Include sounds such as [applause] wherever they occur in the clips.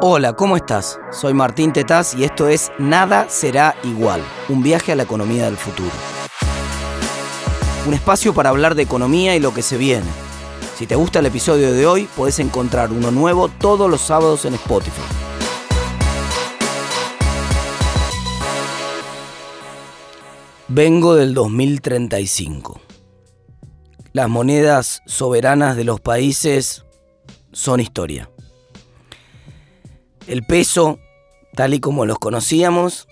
Hola, ¿cómo estás? Soy Martín Tetaz y esto es Nada será igual, un viaje a la economía del futuro. Un espacio para hablar de economía y lo que se viene. Si te gusta el episodio de hoy, puedes encontrar uno nuevo todos los sábados en Spotify. Vengo del 2035. Las monedas soberanas de los países son historia. El peso, tal y como los conocíamos,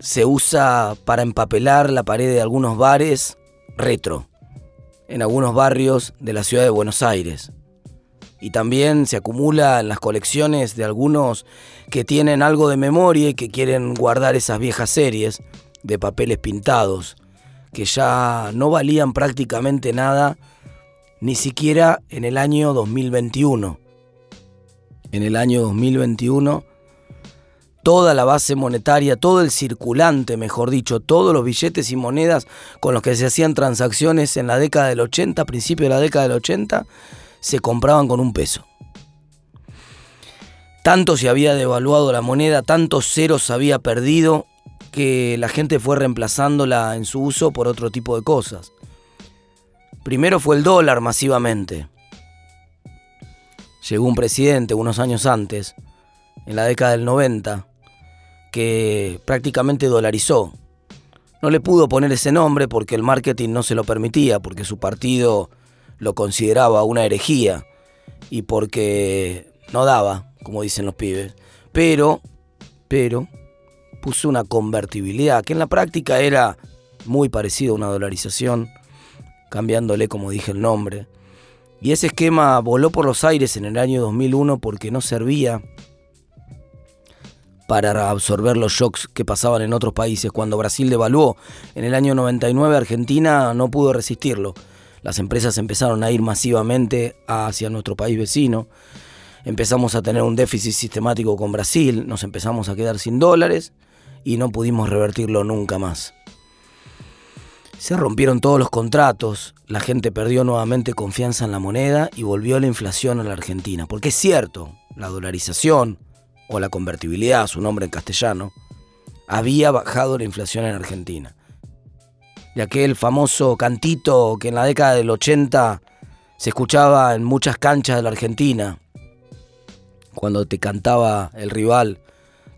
se usa para empapelar la pared de algunos bares retro, en algunos barrios de la ciudad de Buenos Aires. Y también se acumula en las colecciones de algunos que tienen algo de memoria y que quieren guardar esas viejas series de papeles pintados, que ya no valían prácticamente nada, ni siquiera en el año 2021 en el año 2021, toda la base monetaria, todo el circulante, mejor dicho, todos los billetes y monedas con los que se hacían transacciones en la década del 80, principio de la década del 80, se compraban con un peso. Tanto se había devaluado la moneda, tantos ceros había perdido, que la gente fue reemplazándola en su uso por otro tipo de cosas. Primero fue el dólar masivamente llegó un presidente unos años antes, en la década del 90, que prácticamente dolarizó. No le pudo poner ese nombre porque el marketing no se lo permitía, porque su partido lo consideraba una herejía y porque no daba, como dicen los pibes. Pero, pero, puso una convertibilidad, que en la práctica era muy parecido a una dolarización, cambiándole, como dije, el nombre. Y ese esquema voló por los aires en el año 2001 porque no servía para absorber los shocks que pasaban en otros países. Cuando Brasil devaluó en el año 99, Argentina no pudo resistirlo. Las empresas empezaron a ir masivamente hacia nuestro país vecino. Empezamos a tener un déficit sistemático con Brasil, nos empezamos a quedar sin dólares y no pudimos revertirlo nunca más. Se rompieron todos los contratos, la gente perdió nuevamente confianza en la moneda y volvió la inflación a la Argentina. Porque es cierto, la dolarización o la convertibilidad, su nombre en castellano, había bajado la inflación en Argentina. Y aquel famoso cantito que en la década del 80 se escuchaba en muchas canchas de la Argentina, cuando te cantaba el rival,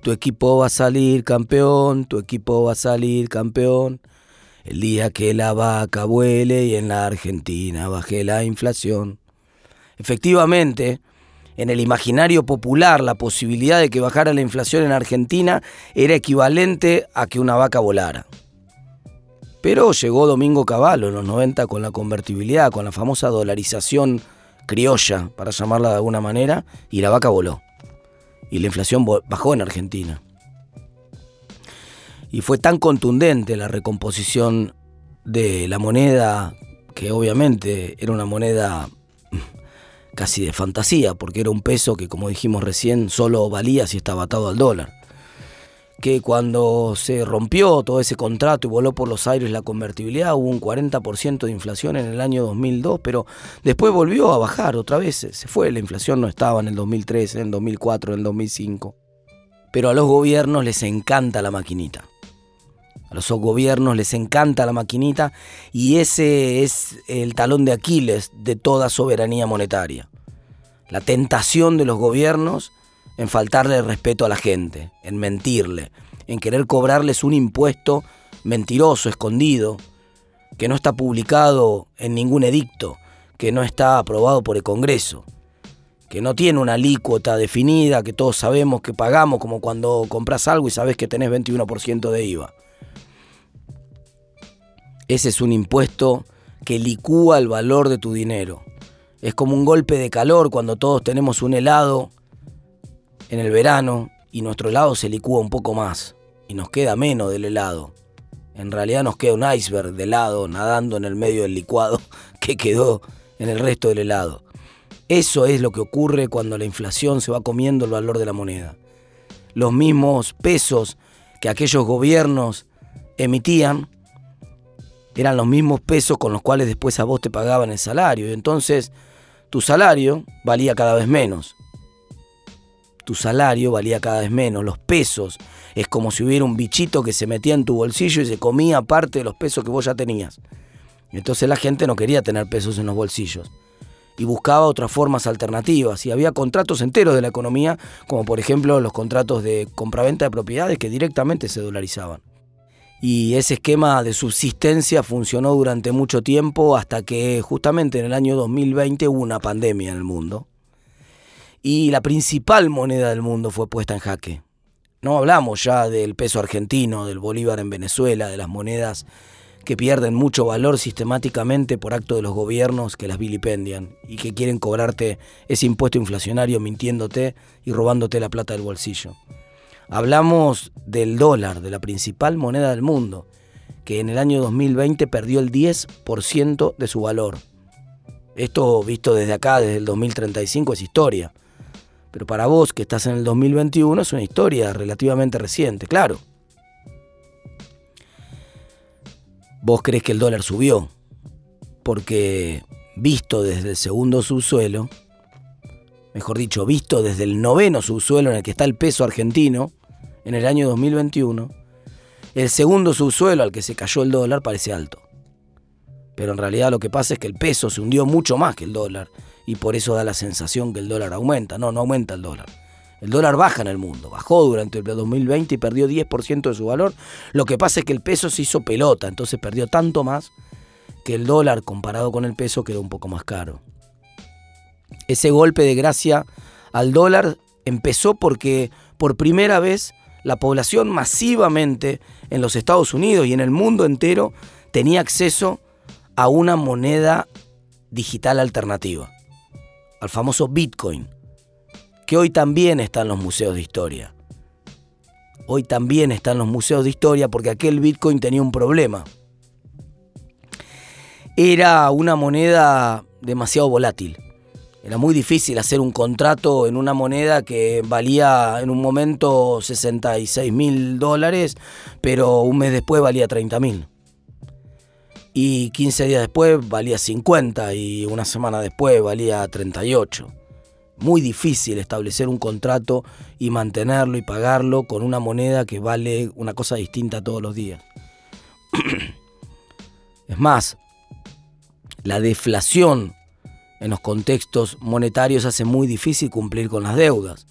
tu equipo va a salir campeón, tu equipo va a salir campeón. El día que la vaca vuele y en la Argentina baje la inflación. Efectivamente, en el imaginario popular la posibilidad de que bajara la inflación en Argentina era equivalente a que una vaca volara. Pero llegó Domingo Cavallo en los 90 con la convertibilidad, con la famosa dolarización criolla, para llamarla de alguna manera, y la vaca voló. Y la inflación bajó en Argentina y fue tan contundente la recomposición de la moneda, que obviamente era una moneda casi de fantasía, porque era un peso que, como dijimos recién, solo valía si estaba atado al dólar. Que cuando se rompió todo ese contrato y voló por los aires la convertibilidad, hubo un 40% de inflación en el año 2002, pero después volvió a bajar otra vez, se fue, la inflación no estaba en el 2003, en el 2004, en el 2005. Pero a los gobiernos les encanta la maquinita. A los gobiernos les encanta la maquinita y ese es el talón de Aquiles de toda soberanía monetaria. La tentación de los gobiernos en faltarle respeto a la gente, en mentirle, en querer cobrarles un impuesto mentiroso, escondido, que no está publicado en ningún edicto, que no está aprobado por el Congreso, que no tiene una alícuota definida, que todos sabemos que pagamos, como cuando compras algo y sabes que tenés 21% de IVA. Ese es un impuesto que licúa el valor de tu dinero. Es como un golpe de calor cuando todos tenemos un helado en el verano y nuestro helado se licúa un poco más y nos queda menos del helado. En realidad nos queda un iceberg de helado nadando en el medio del licuado [laughs] que quedó en el resto del helado. Eso es lo que ocurre cuando la inflación se va comiendo el valor de la moneda. Los mismos pesos que aquellos gobiernos emitían eran los mismos pesos con los cuales después a vos te pagaban el salario. Y entonces tu salario valía cada vez menos. tu salario valía cada vez menos, los pesos. Es como si hubiera un bichito que se metía en tu bolsillo y se comía parte de los pesos que vos ya tenías. Entonces la gente no quería tener pesos en los bolsillos y buscaba otras formas alternativas. Y había contratos enteros de la economía, como por ejemplo los contratos de compraventa de propiedades que directamente se dolarizaban. Y ese esquema de subsistencia funcionó durante mucho tiempo hasta que justamente en el año 2020 hubo una pandemia en el mundo. Y la principal moneda del mundo fue puesta en jaque. No hablamos ya del peso argentino, del bolívar en Venezuela, de las monedas que pierden mucho valor sistemáticamente por acto de los gobiernos que las vilipendian y que quieren cobrarte ese impuesto inflacionario mintiéndote y robándote la plata del bolsillo. Hablamos del dólar, de la principal moneda del mundo, que en el año 2020 perdió el 10% de su valor. Esto visto desde acá, desde el 2035, es historia. Pero para vos que estás en el 2021 es una historia relativamente reciente, claro. vos crees que el dólar subió, porque visto desde el segundo subsuelo, mejor dicho, visto desde el noveno subsuelo en el que está el peso argentino, en el año 2021, el segundo subsuelo al que se cayó el dólar parece alto. Pero en realidad lo que pasa es que el peso se hundió mucho más que el dólar y por eso da la sensación que el dólar aumenta. No, no aumenta el dólar. El dólar baja en el mundo, bajó durante el 2020 y perdió 10% de su valor. Lo que pasa es que el peso se hizo pelota, entonces perdió tanto más que el dólar comparado con el peso quedó un poco más caro. Ese golpe de gracia al dólar empezó porque por primera vez la población masivamente en los Estados Unidos y en el mundo entero tenía acceso a una moneda digital alternativa, al famoso Bitcoin que hoy también están los museos de historia. Hoy también están los museos de historia porque aquel Bitcoin tenía un problema. Era una moneda demasiado volátil. Era muy difícil hacer un contrato en una moneda que valía en un momento 66 mil dólares, pero un mes después valía 30 mil. Y 15 días después valía 50 y una semana después valía 38 muy difícil establecer un contrato y mantenerlo y pagarlo con una moneda que vale una cosa distinta todos los días. [clears throat] es más, la deflación en los contextos monetarios hace muy difícil cumplir con las deudas.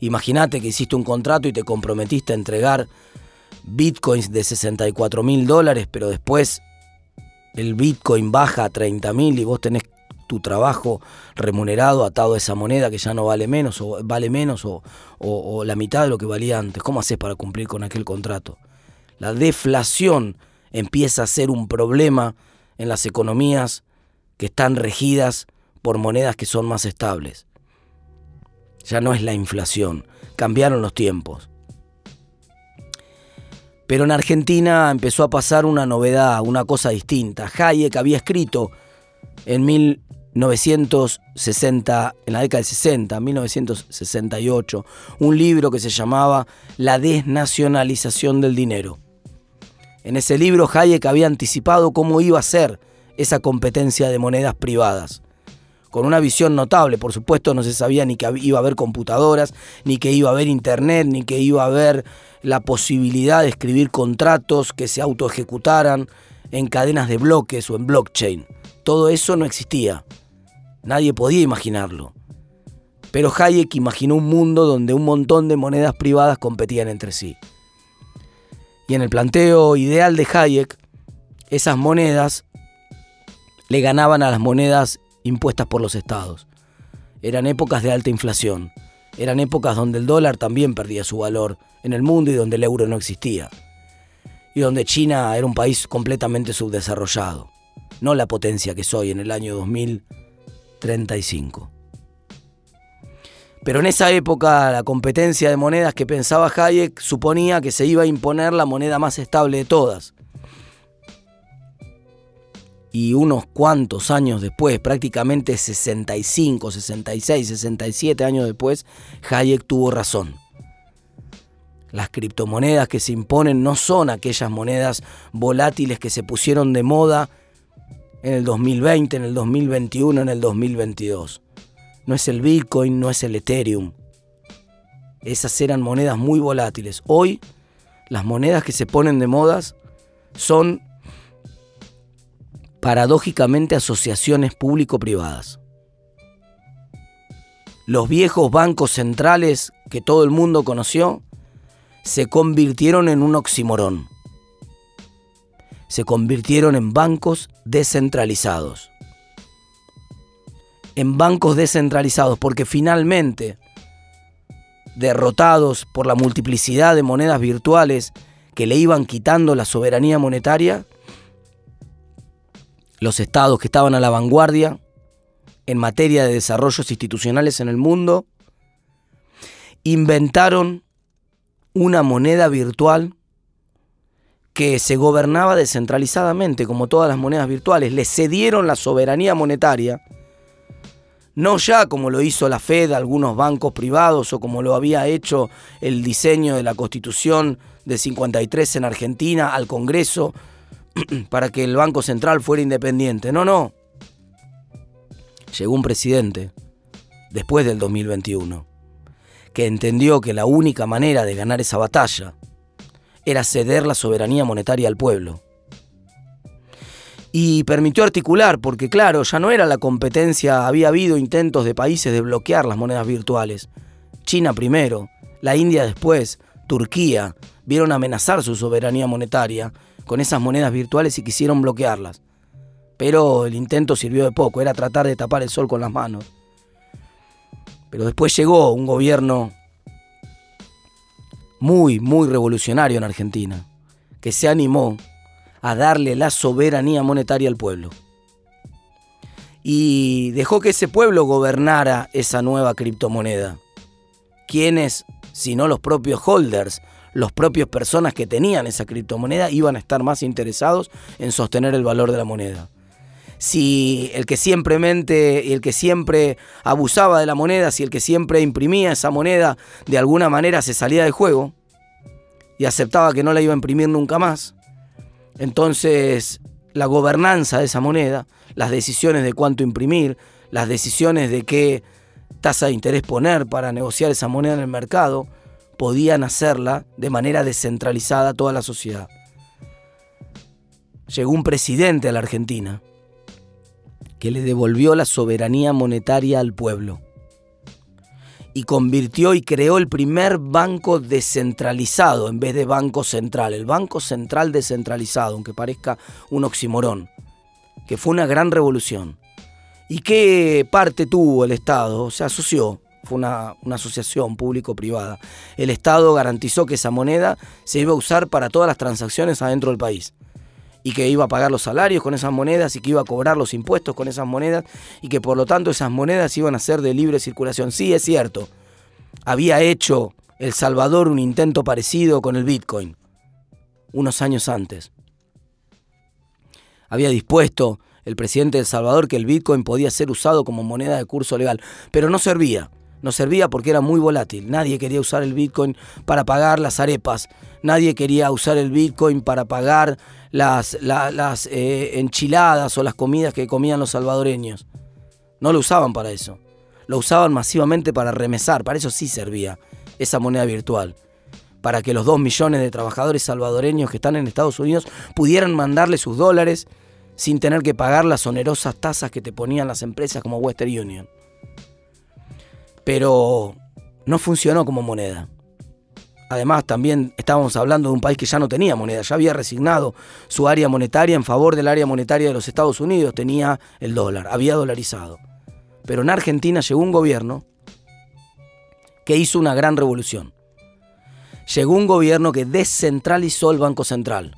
Imagínate que hiciste un contrato y te comprometiste a entregar bitcoins de 64 mil dólares, pero después el bitcoin baja a 30 mil y vos tenés tu trabajo remunerado atado a esa moneda que ya no vale menos o vale menos o, la mitad de lo que valía antes. ¿Cómo haces para cumplir con aquel contrato? La deflación empieza a ser un problema en las economías que están regidas por monedas que son más estables. Ya no es la inflación, cambiaron los tiempos. Pero en Argentina empezó a pasar una novedad, una cosa distinta. Hayek había escrito en mil, 1960, en la década del 60, 1968, un libro que se llamaba La desnacionalización del dinero. En ese libro Hayek había anticipado cómo iba a ser esa competencia de monedas privadas. Con una visión notable, por supuesto no se sabía ni que iba a haber computadoras, ni que iba a haber internet, ni que iba a haber la posibilidad de escribir contratos que se autoejecutaran en cadenas de bloques o en blockchain. Todo eso no existía. Nadie podía imaginarlo. Pero Hayek imaginó un mundo donde un montón de monedas privadas competían entre sí. Y en el planteo ideal de Hayek, esas monedas le ganaban a las monedas impuestas por los estados. Eran épocas de alta inflación. Eran épocas donde el dólar también perdía su valor en el mundo y donde el euro no existía. Y donde China era un país completamente subdesarrollado. No la potencia que soy en el año 2000 35. Pero en esa época la competencia de monedas que pensaba Hayek suponía que se iba a imponer la moneda más estable de todas. Y unos cuantos años después, prácticamente 65, 66, 67 años después, Hayek tuvo razón. Las criptomonedas que se imponen no son aquellas monedas volátiles que se pusieron de moda en el 2020, en el 2021, en el 2022. No es el Bitcoin, no es el Ethereum. Esas eran monedas muy volátiles. Hoy las monedas que se ponen de modas son paradójicamente asociaciones público-privadas. Los viejos bancos centrales que todo el mundo conoció se convirtieron en un oximorón. Se convirtieron en bancos descentralizados. En bancos descentralizados porque finalmente, derrotados por la multiplicidad de monedas virtuales que le iban quitando la soberanía monetaria, los estados que estaban a la vanguardia en materia de desarrollos institucionales en el mundo, inventaron una moneda virtual que se gobernaba descentralizadamente, como todas las monedas virtuales. Le cedieron la soberanía monetaria, no ya como lo hizo la Fed, algunos bancos privados, o como lo había hecho el diseño de la Constitución de 53 en Argentina al Congreso, [clears throat] para que el Banco Central fuera independiente. No, no. Llegó un presidente, después del 2021, que entendió que la única manera de ganar esa batalla era ceder la soberanía monetaria al pueblo. Y permitió articular, porque claro, ya no era la competencia, había habido intentos de países de bloquear las monedas virtuales. China primero, la India después, Turquía, vieron amenazar su soberanía monetaria con esas monedas virtuales y quisieron bloquearlas. Pero el intento sirvió de poco, era tratar de tapar el sol con las manos. Pero después llegó un gobierno muy, muy revolucionario en Argentina, que se animó a darle la soberanía monetaria al pueblo. Y dejó que ese pueblo gobernara esa nueva criptomoneda. ¿Quiénes, si no los propios holders, los propios personas que tenían esa criptomoneda iban a estar más interesados en sostener el valor de la moneda. Si el que simplemente, el que siempre abusaba de la moneda, si el que siempre imprimía esa moneda de alguna manera se salía de juego y aceptaba que no la iba a imprimir nunca más, entonces la gobernanza de esa moneda, las decisiones de cuánto imprimir, las decisiones de qué tasa de interés poner para negociar esa moneda en el mercado, podían hacerla de manera descentralizada a toda la sociedad. Llegó un presidente a la Argentina que le devolvió la soberanía monetaria al pueblo y convirtió y creó el primer banco descentralizado en vez de banco central, el banco central descentralizado, aunque parezca un oximorón, que fue una gran revolución. ¿Y qué parte tuvo el Estado? Se asoció fue una, asociación público-privada. El Estado garantizó que esa moneda se iba a usar para todas las transacciones adentro del país. Y que iba a pagar los salarios con esas monedas y que iba a cobrar los impuestos con esas monedas y que por lo tanto esas monedas iban a ser de libre circulación. Sí, es cierto. Había hecho El Salvador un intento parecido con el Bitcoin unos años antes. Había dispuesto el presidente de El Salvador que el Bitcoin podía ser usado como moneda de curso legal, pero no servía no servía porque era muy volátil. Nadie quería usar el Bitcoin para pagar las arepas. Nadie quería usar el Bitcoin para pagar las, eh, enchiladas o las comidas que comían los salvadoreños. No lo usaban para eso. Lo usaban masivamente para remesar. Para eso sí servía esa moneda virtual. Para que los dos millones de trabajadores salvadoreños que están en Estados Unidos pudieran mandarle sus dólares sin tener que pagar las onerosas tasas que te ponían las empresas como Western Union pero no funcionó como moneda. Además, también estábamos hablando de un país que ya no tenía moneda, ya había resignado su área monetaria en favor del área monetaria de los Estados Unidos, tenía el dólar, había dolarizado. Pero en Argentina llegó un gobierno que hizo una gran revolución. Llegó un gobierno que descentralizó el Banco Central.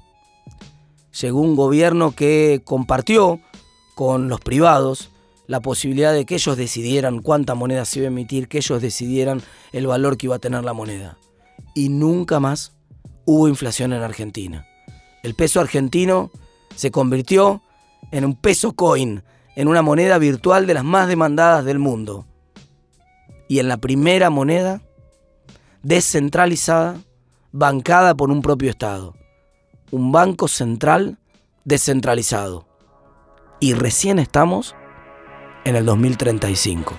Llegó un gobierno que compartió con los privados la posibilidad de que ellos decidieran cuánta moneda se iba a emitir, que ellos decidieran el valor que iba a tener la moneda. Y nunca más hubo inflación en Argentina. El peso argentino se convirtió en un peso coin, en una moneda virtual de las más demandadas del mundo. Y en la primera moneda descentralizada, bancada por un propio Estado. Un banco central descentralizado. Y recién estamos en el 2035.